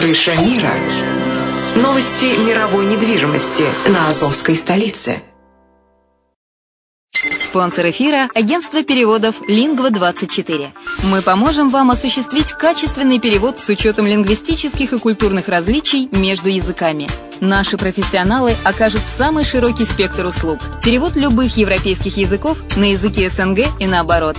Крыша мира. Новости мировой недвижимости на Азовской столице. Спонсор эфира – агентство переводов «Лингва-24». Мы поможем вам осуществить качественный перевод с учетом лингвистических и культурных различий между языками. Наши профессионалы окажут самый широкий спектр услуг. Перевод любых европейских языков на языки СНГ и наоборот.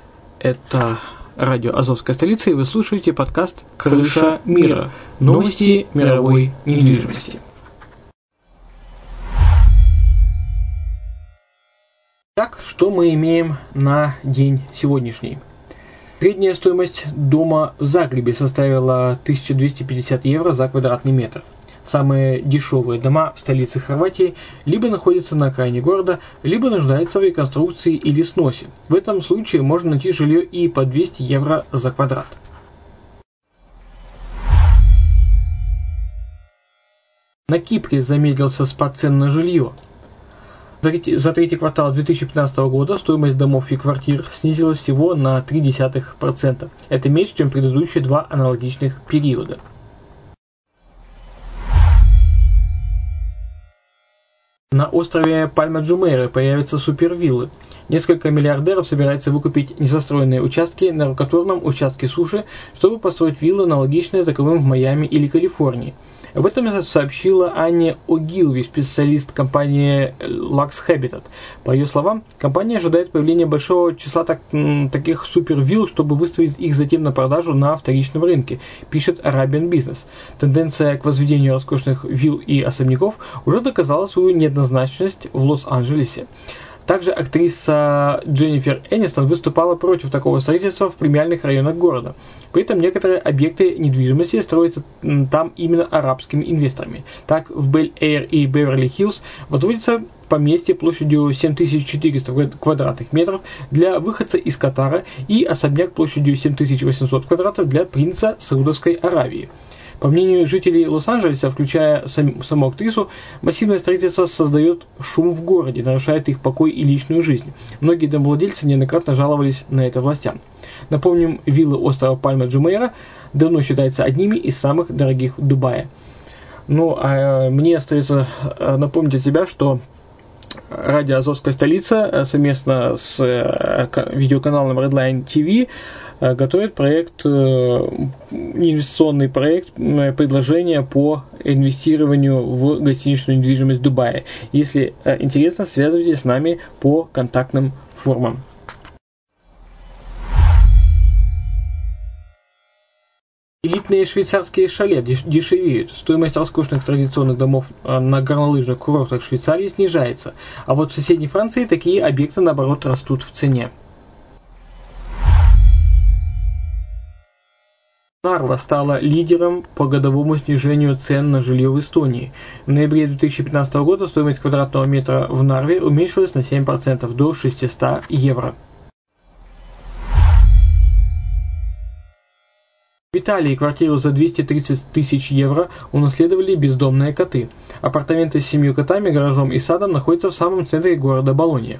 Это радио «Азовская столица», и вы слушаете подкаст «Крыша мира. Новости мировой недвижимости». Так, что мы имеем на день сегодняшний? Средняя стоимость дома в Загребе составила 1250 евро за квадратный метр – Самые дешевые дома в столице Хорватии либо находятся на окраине города, либо нуждаются в реконструкции или сносе. В этом случае можно найти жилье и по 200 евро за квадрат. На Кипре замедлился спад цен на жилье. За третий квартал 2015 года стоимость домов и квартир снизилась всего на 0,3%. Это меньше, чем предыдущие два аналогичных периода. На острове Пальма-Джумейра появятся супервиллы. Несколько миллиардеров собираются выкупить незастроенные участки на рукотворном участке суши, чтобы построить виллы, аналогичные таковым в Майами или Калифорнии – об этом сообщила Аня Огилви, специалист компании Lux Habitat. По ее словам, компания ожидает появления большого числа так, таких супервилл, чтобы выставить их затем на продажу на вторичном рынке, пишет Arabian Business. Тенденция к возведению роскошных вилл и особняков уже доказала свою неоднозначность в Лос-Анджелесе. Также актриса Дженнифер Энистон выступала против такого строительства в премиальных районах города. При этом некоторые объекты недвижимости строятся там именно арабскими инвесторами. Так, в Бель-Эйр и Беверли-Хиллз возводится поместье площадью 7400 квадратных метров для выходца из Катара и особняк площадью 7800 квадратов для принца Саудовской Аравии. По мнению жителей Лос-Анджелеса, включая сам, саму актрису, массивное строительство создает шум в городе, нарушает их покой и личную жизнь. Многие домовладельцы неоднократно жаловались на это властям. Напомним, виллы острова Пальма Джумейра давно считаются одними из самых дорогих в Дубае. Ну, а мне остается э, напомнить от себя, что радио «Азовская столица» э, совместно с э, видеоканалом Redline TV Э, готовит проект, э, инвестиционный проект, предложение по инвестированию в гостиничную недвижимость Дубая. Если э, интересно, связывайтесь с нами по контактным формам. Элитные швейцарские шале дешевеют. Стоимость роскошных традиционных домов э, на горнолыжных курортах Швейцарии снижается, а вот в соседней Франции такие объекты, наоборот, растут в цене. Нарва стала лидером по годовому снижению цен на жилье в Эстонии. В ноябре 2015 года стоимость квадратного метра в Нарве уменьшилась на 7% до 600 евро. В Италии квартиру за 230 тысяч евро унаследовали бездомные коты. Апартаменты с семью котами, гаражом и садом находятся в самом центре города Болонья.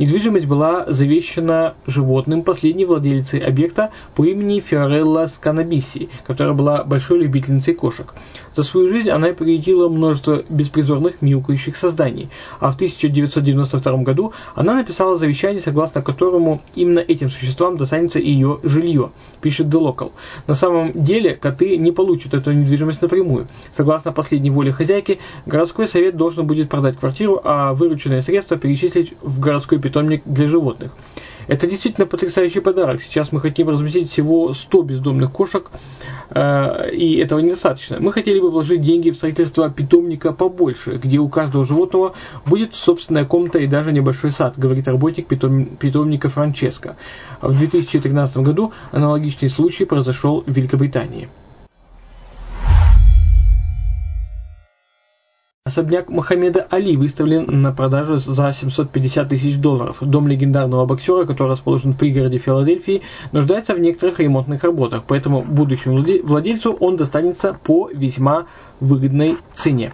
Недвижимость была завещана животным последней владелицей объекта по имени Фиорелла Сканабиси, которая была большой любительницей кошек. За свою жизнь она приютила множество беспризорных мяукающих созданий, а в 1992 году она написала завещание, согласно которому именно этим существам достанется ее жилье, пишет The Local. На самом деле коты не получат эту недвижимость напрямую. Согласно последней воле хозяйки, городской совет должен будет продать квартиру, а вырученные средства перечислить в городской питомник для животных. Это действительно потрясающий подарок. Сейчас мы хотим разместить всего 100 бездомных кошек, э, и этого недостаточно. Мы хотели бы вложить деньги в строительство питомника побольше, где у каждого животного будет собственная комната и даже небольшой сад, говорит работник питом, питомника Франческо. В 2013 году аналогичный случай произошел в Великобритании. Особняк Мухаммеда Али выставлен на продажу за 750 тысяч долларов. Дом легендарного боксера, который расположен в пригороде Филадельфии, нуждается в некоторых ремонтных работах, поэтому будущему владельцу он достанется по весьма выгодной цене.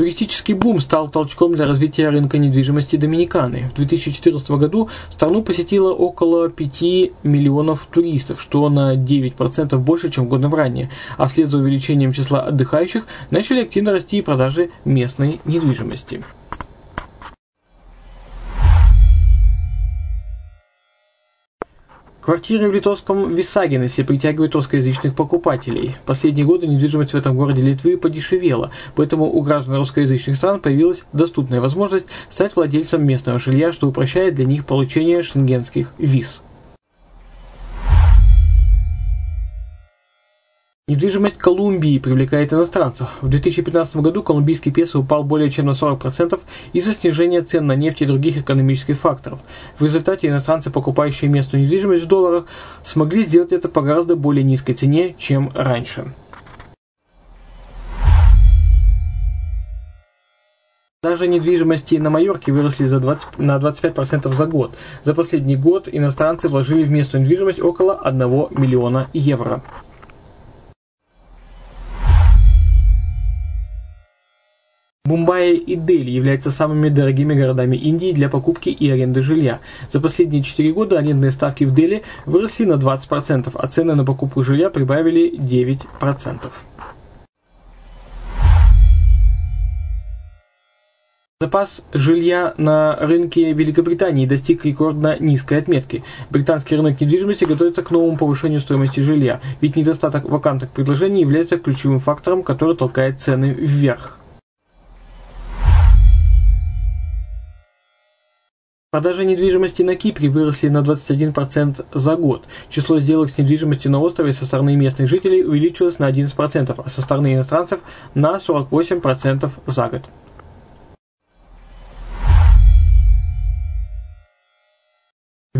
Туристический бум стал толчком для развития рынка недвижимости Доминиканы. В 2014 году страну посетило около 5 миллионов туристов, что на 9% больше, чем годом ранее. А вслед за увеличением числа отдыхающих начали активно расти и продажи местной недвижимости. Квартиры в литовском Висагинесе притягивают русскоязычных покупателей. Последние годы недвижимость в этом городе Литвы подешевела, поэтому у граждан русскоязычных стран появилась доступная возможность стать владельцем местного жилья, что упрощает для них получение шенгенских виз. Недвижимость Колумбии привлекает иностранцев. В 2015 году колумбийский песо упал более чем на 40% из-за снижения цен на нефть и других экономических факторов. В результате иностранцы, покупающие местную недвижимость в долларах, смогли сделать это по гораздо более низкой цене, чем раньше. Даже недвижимости на Майорке выросли за 20, на 25% за год. За последний год иностранцы вложили в местную недвижимость около 1 миллиона евро. Мумбаи и Дели являются самыми дорогими городами Индии для покупки и аренды жилья. За последние 4 года арендные ставки в Дели выросли на 20%, а цены на покупку жилья прибавили 9%. Запас жилья на рынке Великобритании достиг рекордно низкой отметки. Британский рынок недвижимости готовится к новому повышению стоимости жилья, ведь недостаток вакантных предложений является ключевым фактором, который толкает цены вверх. Продажи недвижимости на Кипре выросли на 21% за год. Число сделок с недвижимостью на острове со стороны местных жителей увеличилось на 11%, а со стороны иностранцев на 48% за год.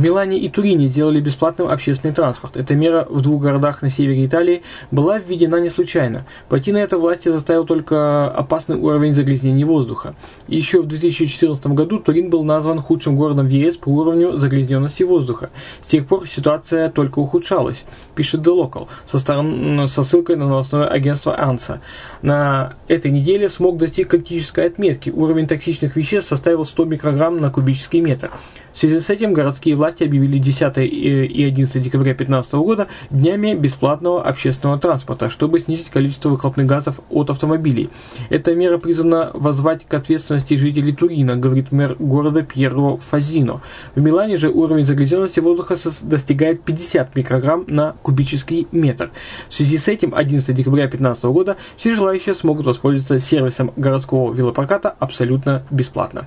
В Милане и Турине сделали бесплатным общественный транспорт. Эта мера в двух городах на севере Италии была введена не случайно. Пойти на это власти заставил только опасный уровень загрязнения воздуха. Еще в 2014 году Турин был назван худшим городом в ЕС по уровню загрязненности воздуха. С тех пор ситуация только ухудшалась, пишет The Local, со, сторон, со ссылкой на новостное агентство ANSA. На этой неделе смог достиг критической отметки. Уровень токсичных веществ составил 100 микрограмм на кубический метр. В связи с этим городские власти объявили 10 и 11 декабря 2015 года днями бесплатного общественного транспорта, чтобы снизить количество выхлопных газов от автомобилей. Эта мера призвана возвать к ответственности жителей Турина, говорит мэр города Пьеро Фазино. В Милане же уровень загрязненности воздуха достигает 50 микрограмм на кубический метр. В связи с этим 11 декабря 2015 года все желающие смогут воспользоваться сервисом городского велопроката абсолютно бесплатно.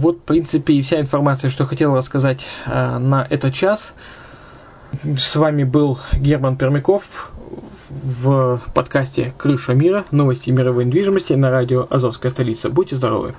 Вот, в принципе, и вся информация, что хотел рассказать э, на этот час. С вами был Герман Пермяков в подкасте «Крыша мира. Новости мировой недвижимости» на радио «Азовская столица». Будьте здоровы!